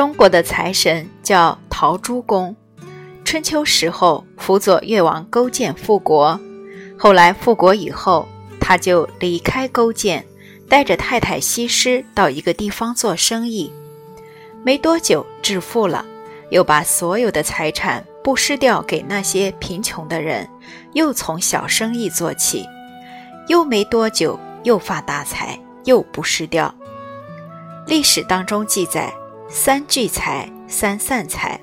中国的财神叫陶朱公，春秋时候辅佐越王勾践复国，后来复国以后，他就离开勾践，带着太太西施到一个地方做生意，没多久致富了，又把所有的财产布施掉给那些贫穷的人，又从小生意做起，又没多久又发大财，又布施掉。历史当中记载。三聚财，三散财，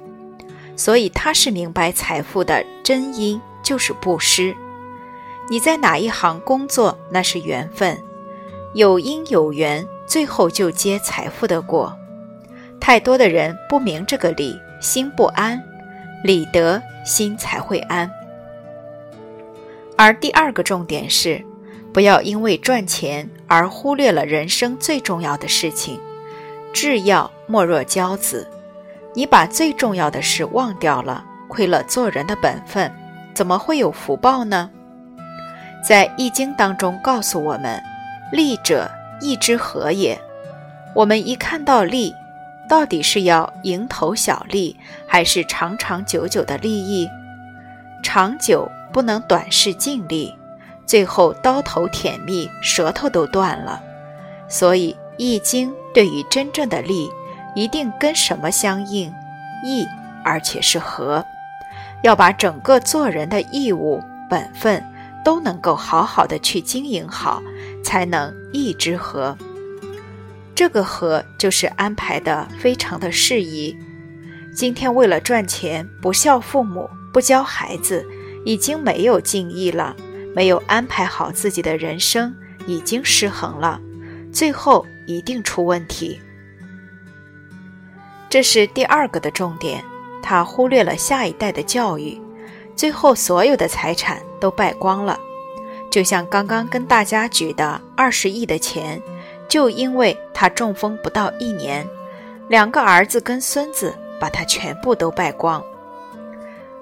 所以他是明白财富的真因就是布施。你在哪一行工作，那是缘分，有因有缘，最后就结财富的果。太多的人不明这个理，心不安，理得心才会安。而第二个重点是，不要因为赚钱而忽略了人生最重要的事情。至要莫若骄子，你把最重要的事忘掉了，亏了做人的本分，怎么会有福报呢？在《易经》当中告诉我们：“利者义之和也。”我们一看到利，到底是要蝇头小利，还是长长久久的利益？长久不能短视尽力，最后刀头舔蜜，舌头都断了。所以。易经对于真正的利，一定跟什么相应？义，而且是和，要把整个做人的义务本分都能够好好的去经营好，才能义之和。这个和就是安排的非常的适宜。今天为了赚钱不孝父母不教孩子，已经没有敬意了，没有安排好自己的人生，已经失衡了，最后。一定出问题，这是第二个的重点。他忽略了下一代的教育，最后所有的财产都败光了。就像刚刚跟大家举的二十亿的钱，就因为他中风不到一年，两个儿子跟孙子把他全部都败光。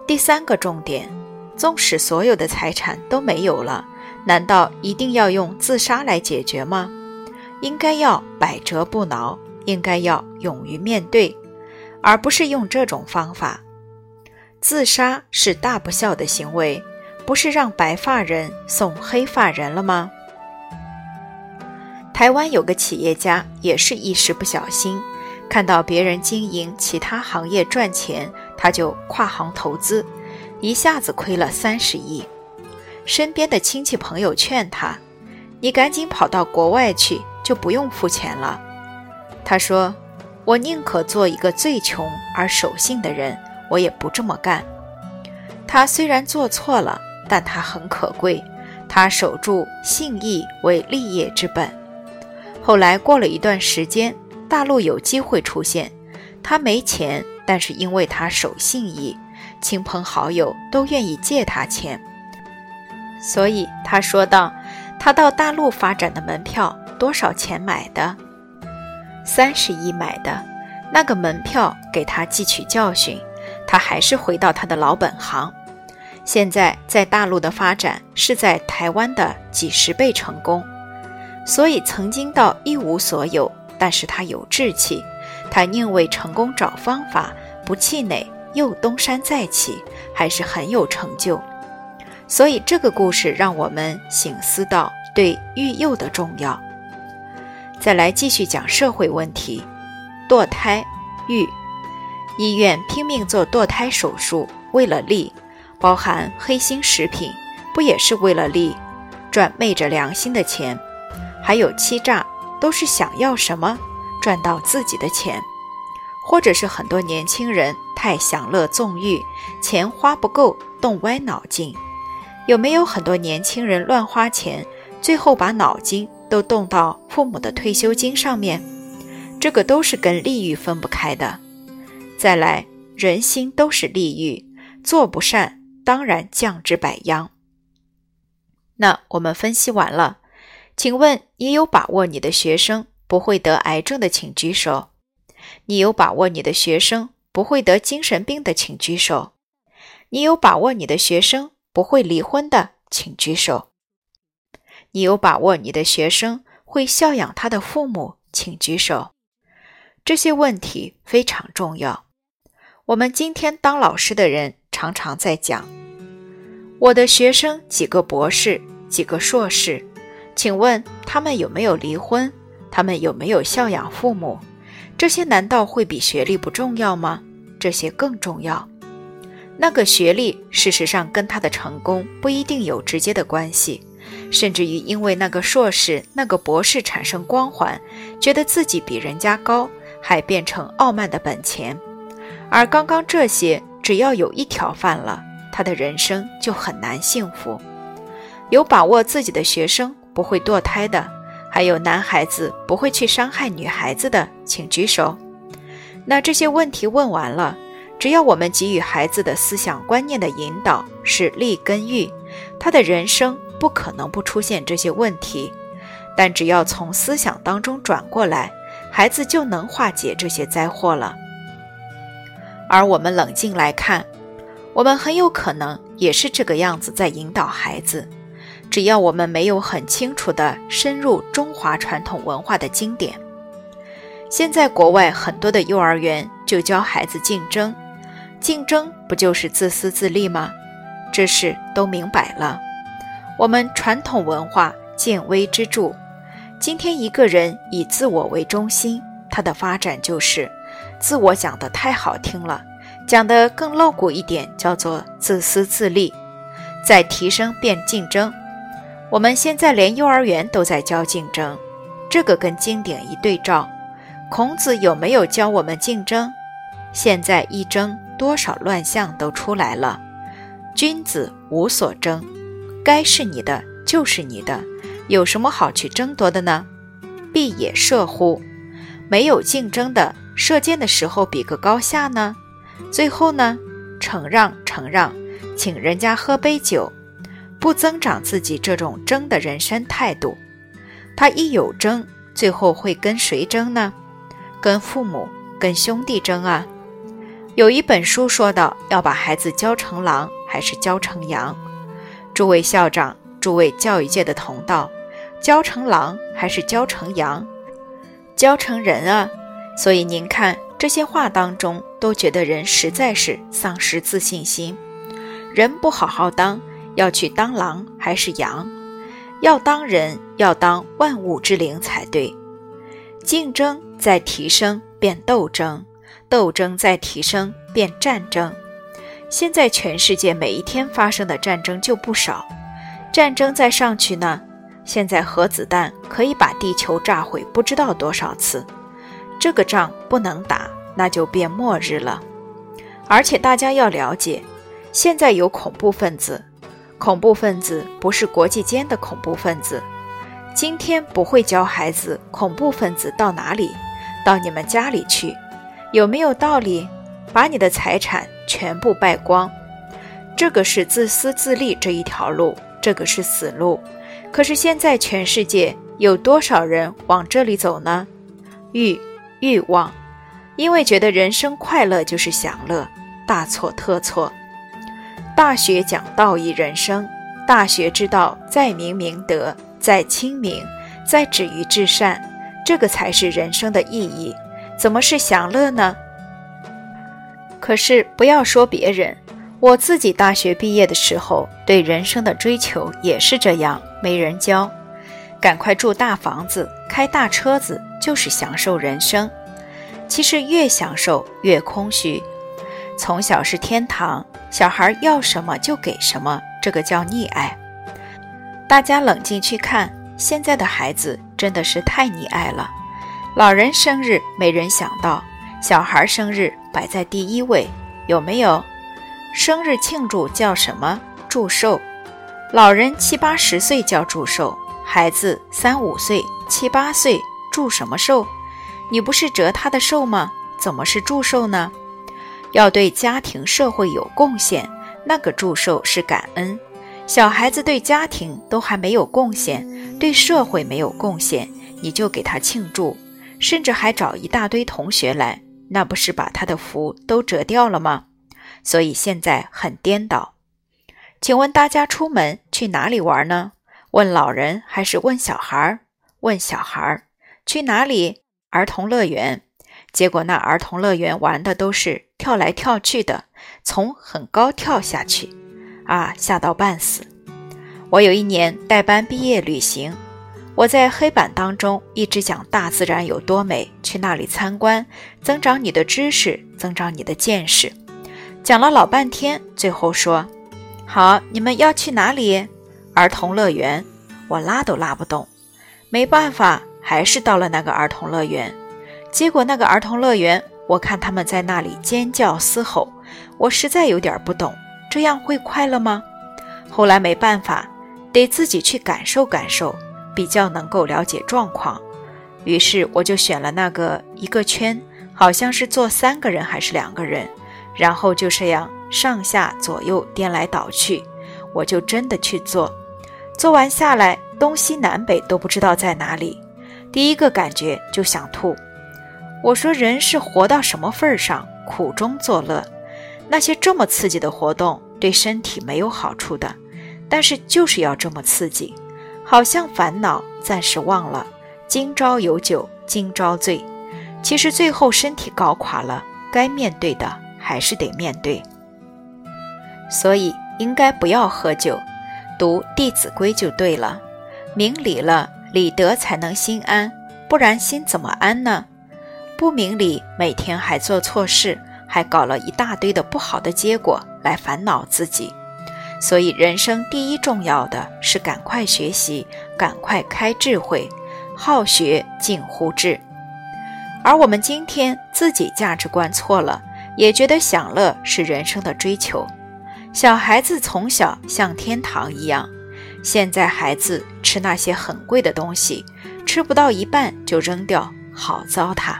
第三个重点，纵使所有的财产都没有了，难道一定要用自杀来解决吗？应该要百折不挠，应该要勇于面对，而不是用这种方法。自杀是大不孝的行为，不是让白发人送黑发人了吗？台湾有个企业家也是一时不小心，看到别人经营其他行业赚钱，他就跨行投资，一下子亏了三十亿。身边的亲戚朋友劝他：“你赶紧跑到国外去。”就不用付钱了。他说：“我宁可做一个最穷而守信的人，我也不这么干。”他虽然做错了，但他很可贵，他守住信义为立业之本。后来过了一段时间，大陆有机会出现，他没钱，但是因为他守信义，亲朋好友都愿意借他钱。所以他说道：“他到大陆发展的门票。”多少钱买的？三十亿买的。那个门票给他汲取教训，他还是回到他的老本行。现在在大陆的发展是在台湾的几十倍成功。所以曾经到一无所有，但是他有志气，他宁为成功找方法，不气馁，又东山再起，还是很有成就。所以这个故事让我们醒思到对育幼的重要。再来继续讲社会问题，堕胎育，医院拼命做堕胎手术，为了利，包含黑心食品，不也是为了利，赚昧着良心的钱，还有欺诈，都是想要什么赚到自己的钱，或者是很多年轻人太享乐纵欲，钱花不够，动歪脑筋，有没有很多年轻人乱花钱，最后把脑筋？都动到父母的退休金上面，这个都是跟利益分不开的。再来，人心都是利益，做不善，当然降之百殃。那我们分析完了，请问你有把握你的学生不会得癌症的，请举手；你有把握你的学生不会得精神病的，请举手；你有把握你的学生不会离婚的，请举手。你有把握你的学生会孝养他的父母，请举手。这些问题非常重要。我们今天当老师的人常常在讲：“我的学生几个博士，几个硕士，请问他们有没有离婚？他们有没有孝养父母？这些难道会比学历不重要吗？这些更重要。”那个学历，事实上跟他的成功不一定有直接的关系，甚至于因为那个硕士、那个博士产生光环，觉得自己比人家高，还变成傲慢的本钱。而刚刚这些，只要有一条犯了，他的人生就很难幸福。有把握自己的学生不会堕胎的，还有男孩子不会去伤害女孩子的，请举手。那这些问题问完了。只要我们给予孩子的思想观念的引导是立根育，他的人生不可能不出现这些问题。但只要从思想当中转过来，孩子就能化解这些灾祸了。而我们冷静来看，我们很有可能也是这个样子在引导孩子。只要我们没有很清楚地深入中华传统文化的经典，现在国外很多的幼儿园就教孩子竞争。竞争不就是自私自利吗？这事都明摆了。我们传统文化见微知著。今天一个人以自我为中心，他的发展就是自我讲的太好听了，讲的更露骨一点，叫做自私自利。再提升变竞争。我们现在连幼儿园都在教竞争，这个跟经典一对照，孔子有没有教我们竞争？现在一争。多少乱象都出来了，君子无所争，该是你的就是你的，有什么好去争夺的呢？必也射乎？没有竞争的，射箭的时候比个高下呢？最后呢，承让承让，请人家喝杯酒，不增长自己这种争的人生态度。他一有争，最后会跟谁争呢？跟父母、跟兄弟争啊？有一本书说到，要把孩子教成狼还是教成羊？诸位校长，诸位教育界的同道，教成狼还是教成羊？教成人啊！所以您看这些话当中，都觉得人实在是丧失自信心。人不好好当，要去当狼还是羊？要当人，要当万物之灵才对。竞争在提升，变斗争。斗争在提升，变战争。现在全世界每一天发生的战争就不少，战争再上去呢。现在核子弹可以把地球炸毁不知道多少次，这个仗不能打，那就变末日了。而且大家要了解，现在有恐怖分子，恐怖分子不是国际间的恐怖分子。今天不会教孩子恐怖分子到哪里，到你们家里去。有没有道理？把你的财产全部败光，这个是自私自利这一条路，这个是死路。可是现在全世界有多少人往这里走呢？欲欲望，因为觉得人生快乐就是享乐，大错特错。大学讲道义人生，大学之道在明明德，在亲民，在止于至善，这个才是人生的意义。怎么是享乐呢？可是不要说别人，我自己大学毕业的时候，对人生的追求也是这样，没人教，赶快住大房子，开大车子，就是享受人生。其实越享受越空虚。从小是天堂，小孩要什么就给什么，这个叫溺爱。大家冷静去看，现在的孩子真的是太溺爱了。老人生日没人想到，小孩生日摆在第一位，有没有？生日庆祝叫什么？祝寿。老人七八十岁叫祝寿，孩子三五岁、七八岁祝什么寿？你不是折他的寿吗？怎么是祝寿呢？要对家庭社会有贡献，那个祝寿是感恩。小孩子对家庭都还没有贡献，对社会没有贡献，你就给他庆祝。甚至还找一大堆同学来，那不是把他的福都折掉了吗？所以现在很颠倒。请问大家出门去哪里玩呢？问老人还是问小孩？问小孩去哪里？儿童乐园。结果那儿童乐园玩的都是跳来跳去的，从很高跳下去，啊，吓到半死。我有一年带班毕业旅行，我在黑板当中一直讲大自然有多美，去那里参观，增长你的知识，增长你的见识。讲了老半天，最后说：“好，你们要去哪里？儿童乐园。”我拉都拉不动，没办法，还是到了那个儿童乐园。结果那个儿童乐园，我看他们在那里尖叫嘶吼，我实在有点不懂，这样会快乐吗？后来没办法。得自己去感受感受，比较能够了解状况。于是我就选了那个一个圈，好像是坐三个人还是两个人，然后就这样上下左右颠来倒去。我就真的去做，做完下来东西南北都不知道在哪里。第一个感觉就想吐。我说人是活到什么份上，苦中作乐。那些这么刺激的活动对身体没有好处的。但是就是要这么刺激，好像烦恼暂时忘了，今朝有酒今朝醉。其实最后身体搞垮了，该面对的还是得面对。所以应该不要喝酒，读《弟子规》就对了。明理了，理得才能心安，不然心怎么安呢？不明理，每天还做错事，还搞了一大堆的不好的结果来烦恼自己。所以，人生第一重要的是赶快学习，赶快开智慧。好学近乎智。而我们今天自己价值观错了，也觉得享乐是人生的追求。小孩子从小像天堂一样，现在孩子吃那些很贵的东西，吃不到一半就扔掉，好糟蹋。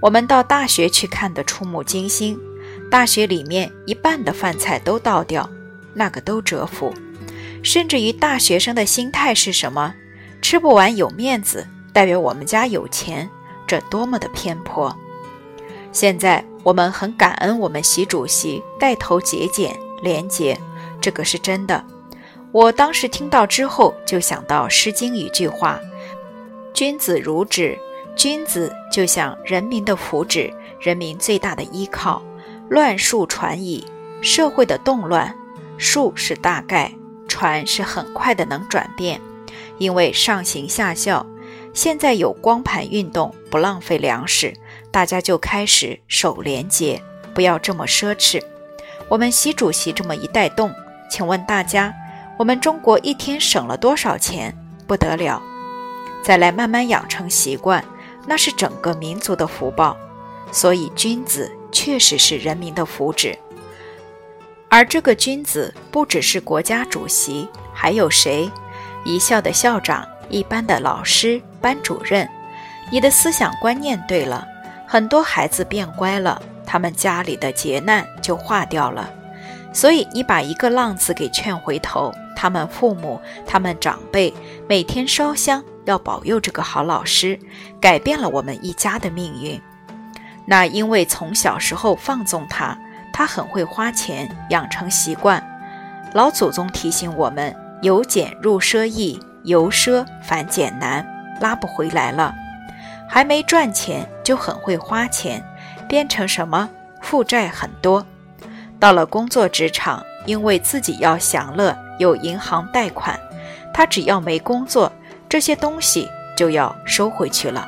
我们到大学去看得触目惊心，大学里面一半的饭菜都倒掉。那个都折服，甚至于大学生的心态是什么？吃不完有面子，代表我们家有钱，这多么的偏颇！现在我们很感恩我们习主席带头节俭廉洁，这个是真的。我当时听到之后，就想到《诗经》一句话：“君子如止。”君子就像人民的福祉，人民最大的依靠。乱数传矣，社会的动乱。数是大概，船是很快的能转变，因为上行下效。现在有光盘运动，不浪费粮食，大家就开始守廉洁，不要这么奢侈。我们习主席这么一带动，请问大家，我们中国一天省了多少钱？不得了！再来慢慢养成习惯，那是整个民族的福报。所以君子确实是人民的福祉。而这个君子不只是国家主席，还有谁？一校的校长，一班的老师、班主任。你的思想观念对了，很多孩子变乖了，他们家里的劫难就化掉了。所以你把一个浪子给劝回头，他们父母、他们长辈每天烧香，要保佑这个好老师，改变了我们一家的命运。那因为从小时候放纵他。他很会花钱，养成习惯。老祖宗提醒我们：由俭入奢易，由奢反俭难，拉不回来了。还没赚钱就很会花钱，变成什么？负债很多。到了工作职场，因为自己要享乐，有银行贷款，他只要没工作，这些东西就要收回去了。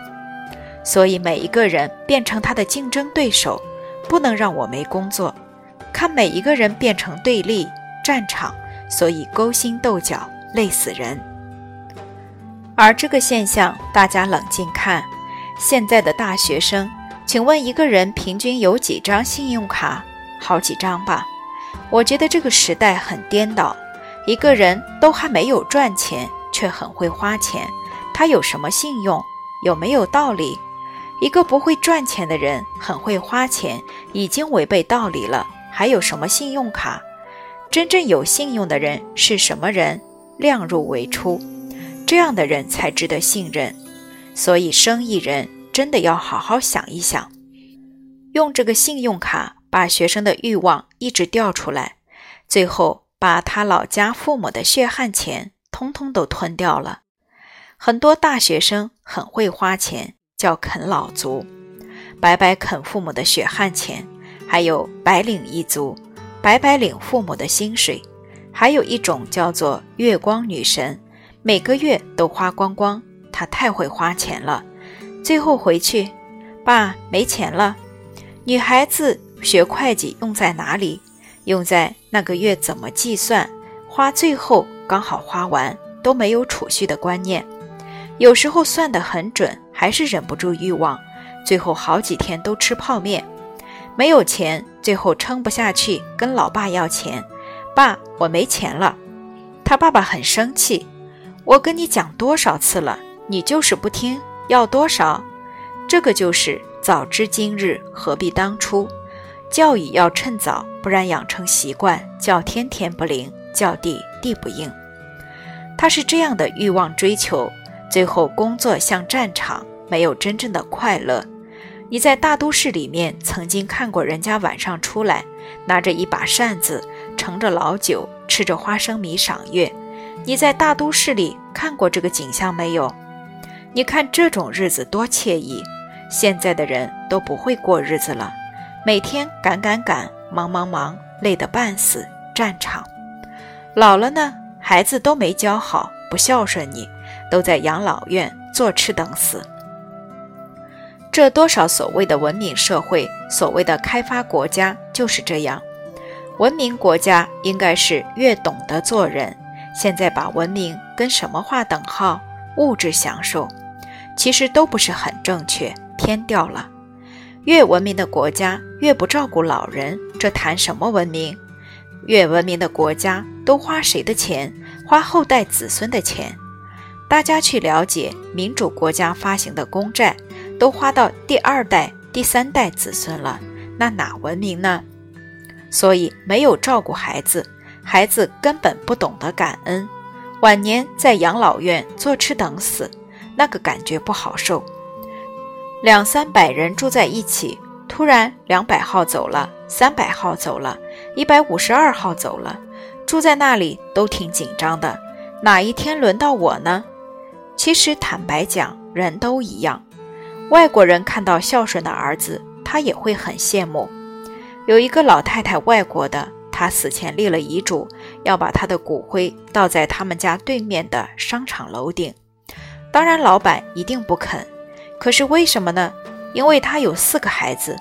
所以每一个人变成他的竞争对手。不能让我没工作，看每一个人变成对立战场，所以勾心斗角，累死人。而这个现象，大家冷静看，现在的大学生，请问一个人平均有几张信用卡？好几张吧。我觉得这个时代很颠倒，一个人都还没有赚钱，却很会花钱，他有什么信用？有没有道理？一个不会赚钱的人，很会花钱，已经违背道理了，还有什么信用卡？真正有信用的人是什么人？量入为出，这样的人才值得信任。所以，生意人真的要好好想一想，用这个信用卡把学生的欲望一直调出来，最后把他老家父母的血汗钱通通都吞掉了。很多大学生很会花钱。叫啃老族，白白啃父母的血汗钱，还有白领一族，白白领父母的薪水，还有一种叫做月光女神，每个月都花光光，她太会花钱了。最后回去，爸没钱了。女孩子学会计用在哪里？用在那个月怎么计算，花最后刚好花完，都没有储蓄的观念。有时候算得很准，还是忍不住欲望，最后好几天都吃泡面。没有钱，最后撑不下去，跟老爸要钱。爸，我没钱了。他爸爸很生气。我跟你讲多少次了，你就是不听。要多少？这个就是早知今日何必当初。教育要趁早，不然养成习惯，叫天天不灵，叫地地不应。他是这样的欲望追求，最后工作像战场，没有真正的快乐。你在大都市里面曾经看过人家晚上出来，拿着一把扇子，盛着老酒，吃着花生米赏月。你在大都市里看过这个景象没有？你看这种日子多惬意，现在的人都不会过日子了，每天赶赶赶，忙忙忙，累得半死。战场，老了呢，孩子都没教好，不孝顺你，都在养老院坐吃等死。这多少所谓的文明社会，所谓的开发国家就是这样。文明国家应该是越懂得做人，现在把文明跟什么划等号？物质享受。其实都不是很正确，偏掉了。越文明的国家越不照顾老人，这谈什么文明？越文明的国家都花谁的钱？花后代子孙的钱。大家去了解民主国家发行的公债，都花到第二代、第三代子孙了，那哪文明呢？所以没有照顾孩子，孩子根本不懂得感恩，晚年在养老院坐吃等死。那个感觉不好受，两三百人住在一起，突然两百号走了，三百号走了，一百五十二号走了，住在那里都挺紧张的。哪一天轮到我呢？其实坦白讲，人都一样。外国人看到孝顺的儿子，他也会很羡慕。有一个老太太，外国的，她死前立了遗嘱，要把她的骨灰倒在他们家对面的商场楼顶。当然，老板一定不肯。可是为什么呢？因为他有四个孩子，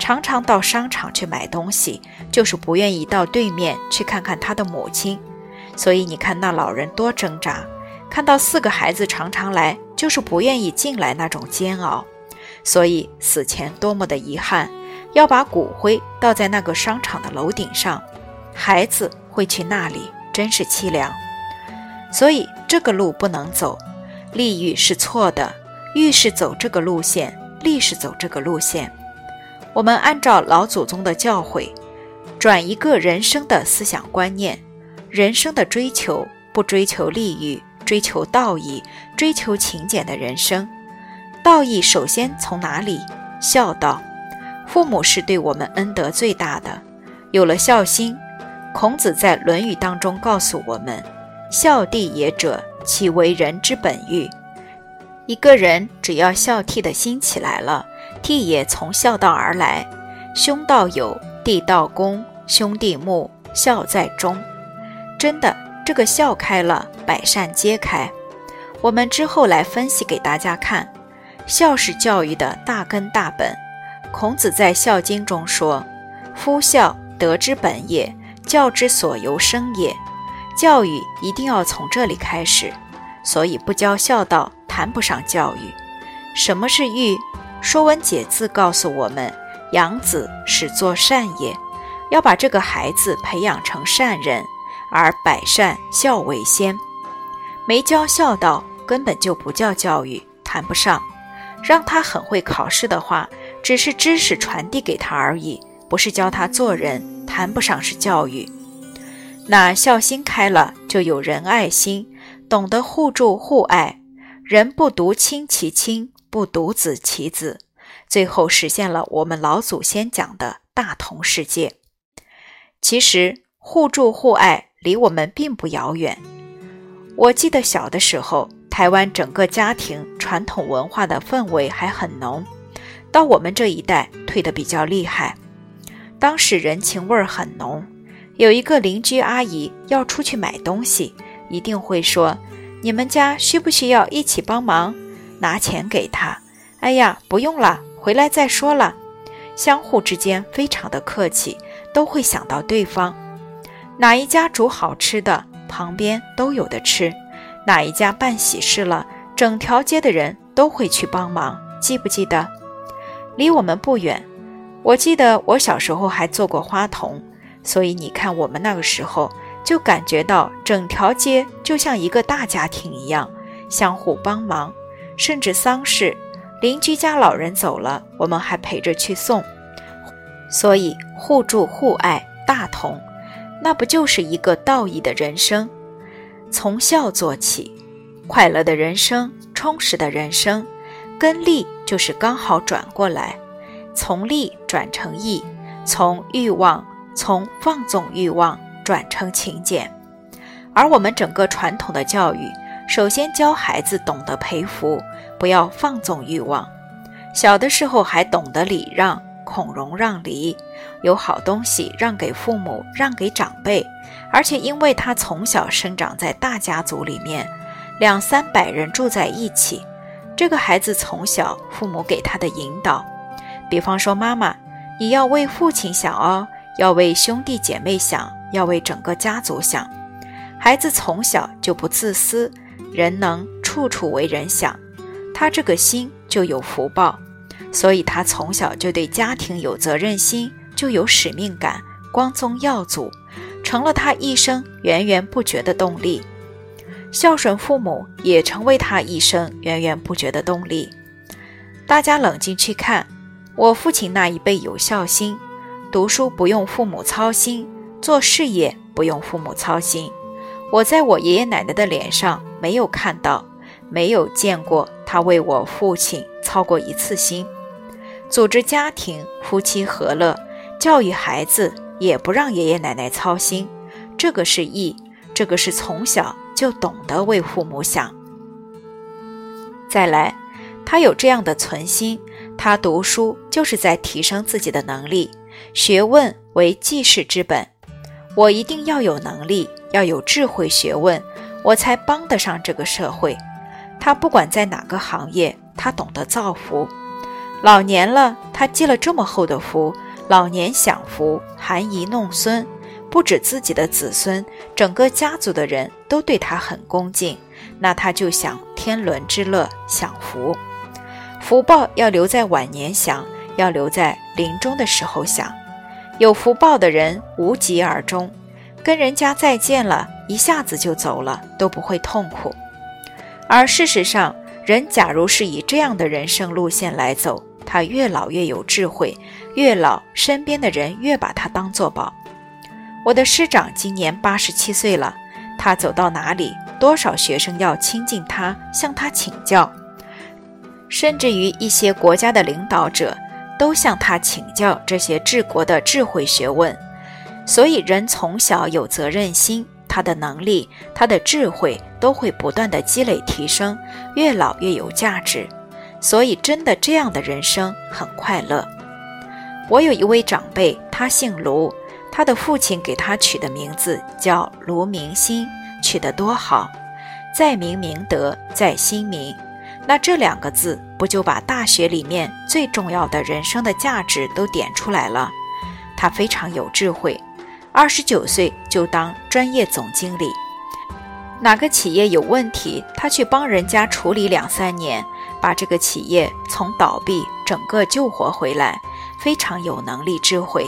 常常到商场去买东西，就是不愿意到对面去看看他的母亲。所以你看那老人多挣扎，看到四个孩子常常来，就是不愿意进来那种煎熬。所以死前多么的遗憾，要把骨灰倒在那个商场的楼顶上，孩子会去那里，真是凄凉。所以这个路不能走。利欲是错的，欲是走这个路线，利是走这个路线。我们按照老祖宗的教诲，转一个人生的思想观念，人生的追求不追求利欲，追求道义，追求勤俭的人生。道义首先从哪里？孝道。父母是对我们恩德最大的，有了孝心，孔子在《论语》当中告诉我们：“孝弟也者。”其为人之本欲。一个人只要孝悌的心起来了，悌也从孝道而来。兄道友，弟道恭，兄弟睦，孝在中。真的，这个孝开了，百善皆开。我们之后来分析给大家看。孝是教育的大根大本。孔子在《孝经》中说：“夫孝，德之本也，教之所由生也。”教育一定要从这里开始，所以不教孝道，谈不上教育。什么是育？《说文解字》告诉我们：养子是作善也，要把这个孩子培养成善人，而百善孝为先。没教孝道，根本就不叫教育，谈不上。让他很会考试的话，只是知识传递给他而已，不是教他做人，谈不上是教育。那孝心开了，就有仁爱心，懂得互助互爱。人不独亲其亲，不独子其子，最后实现了我们老祖先讲的大同世界。其实互助互爱离我们并不遥远。我记得小的时候，台湾整个家庭传统文化的氛围还很浓，到我们这一代退得比较厉害。当时人情味儿很浓，有一个邻居阿姨要出去买东西，一定会说：“你们家需不需要一起帮忙？拿钱给她。”哎呀，不用了，回来再说了。相互之间非常的客气，都会想到对方。哪一家煮好吃的，旁边都有的吃；哪一家办喜事了，整条街的人都会去帮忙。记不记得？离我们不远，我记得我小时候还做过花童，所以你看我们那个时候就感觉到整条街就像一个大家庭一样，相互帮忙，甚至丧事。邻居家老人走了，我们还陪着去送，所以互助互爱大同，那不就是一个道义的人生？从孝做起，快乐的人生，充实的人生，跟利就是刚好转过来，从利转成义，从欲望，从放纵欲望转成勤俭，而我们整个传统的教育。首先教孩子懂得培福，不要放纵欲望。小的时候还懂得礼让，孔融让梨，有好东西让给父母，让给长辈。而且因为他从小生长在大家族里面，两三百人住在一起，这个孩子从小父母给他的引导，比方说妈妈，你要为父亲想哦，要为兄弟姐妹想，要为整个家族想。孩子从小就不自私。人能处处为人想，他这个心就有福报，所以他从小就对家庭有责任心，就有使命感，光宗耀祖，成了他一生源源不绝的动力。孝顺父母也成为他一生源源不绝的动力。大家冷静去看，我父亲那一辈有孝心，读书不用父母操心，做事业不用父母操心。我在我爷爷奶奶的脸上没有看到，没有见过他为我父亲操过一次心。组织家庭，夫妻和乐，教育孩子也不让爷爷奶奶操心，这个是义，这个是从小就懂得为父母想。再来，他有这样的存心，他读书就是在提升自己的能力，学问为济世之本。我一定要有能力，要有智慧、学问，我才帮得上这个社会。他不管在哪个行业，他懂得造福。老年了，他积了这么厚的福，老年享福，含饴弄孙，不止自己的子孙，整个家族的人都对他很恭敬。那他就享天伦之乐，享福。福报要留在晚年享，要留在临终的时候享。有福报的人无疾而终，跟人家再见了，一下子就走了，都不会痛苦。而事实上，人假如是以这样的人生路线来走，他越老越有智慧，越老身边的人越把他当做宝。我的师长今年八十七岁了，他走到哪里，多少学生要亲近他，向他请教，甚至于一些国家的领导者。都向他请教这些治国的智慧学问，所以人从小有责任心，他的能力、他的智慧都会不断的积累提升，越老越有价值。所以真的这样的人生很快乐。我有一位长辈，他姓卢，他的父亲给他取的名字叫卢明心，取得多好，在明明德，在心明。那这两个字不就把大学里面最重要的人生的价值都点出来了？他非常有智慧，二十九岁就当专业总经理，哪个企业有问题，他去帮人家处理两三年，把这个企业从倒闭整个救活回来，非常有能力智慧。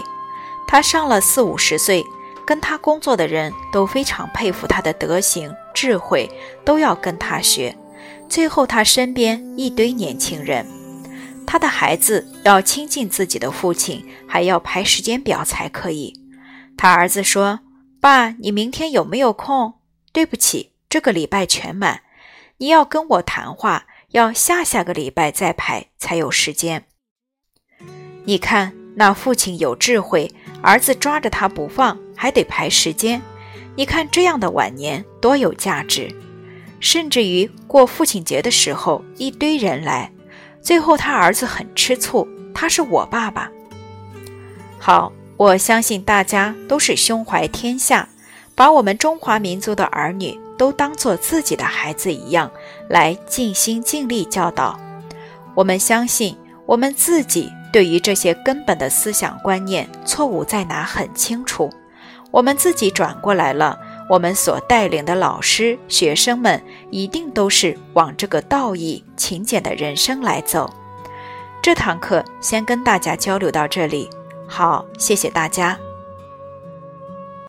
他上了四五十岁，跟他工作的人都非常佩服他的德行智慧，都要跟他学。最后，他身边一堆年轻人，他的孩子要亲近自己的父亲，还要排时间表才可以。他儿子说：“爸，你明天有没有空？”“对不起，这个礼拜全满。你要跟我谈话，要下下个礼拜再排才有时间。”你看，那父亲有智慧，儿子抓着他不放，还得排时间。你看这样的晚年多有价值。甚至于过父亲节的时候，一堆人来，最后他儿子很吃醋，他是我爸爸。好，我相信大家都是胸怀天下，把我们中华民族的儿女都当做自己的孩子一样来尽心尽力教导。我们相信我们自己对于这些根本的思想观念错误在哪很清楚，我们自己转过来了。我们所带领的老师、学生们一定都是往这个道义、勤俭的人生来走。这堂课先跟大家交流到这里，好，谢谢大家。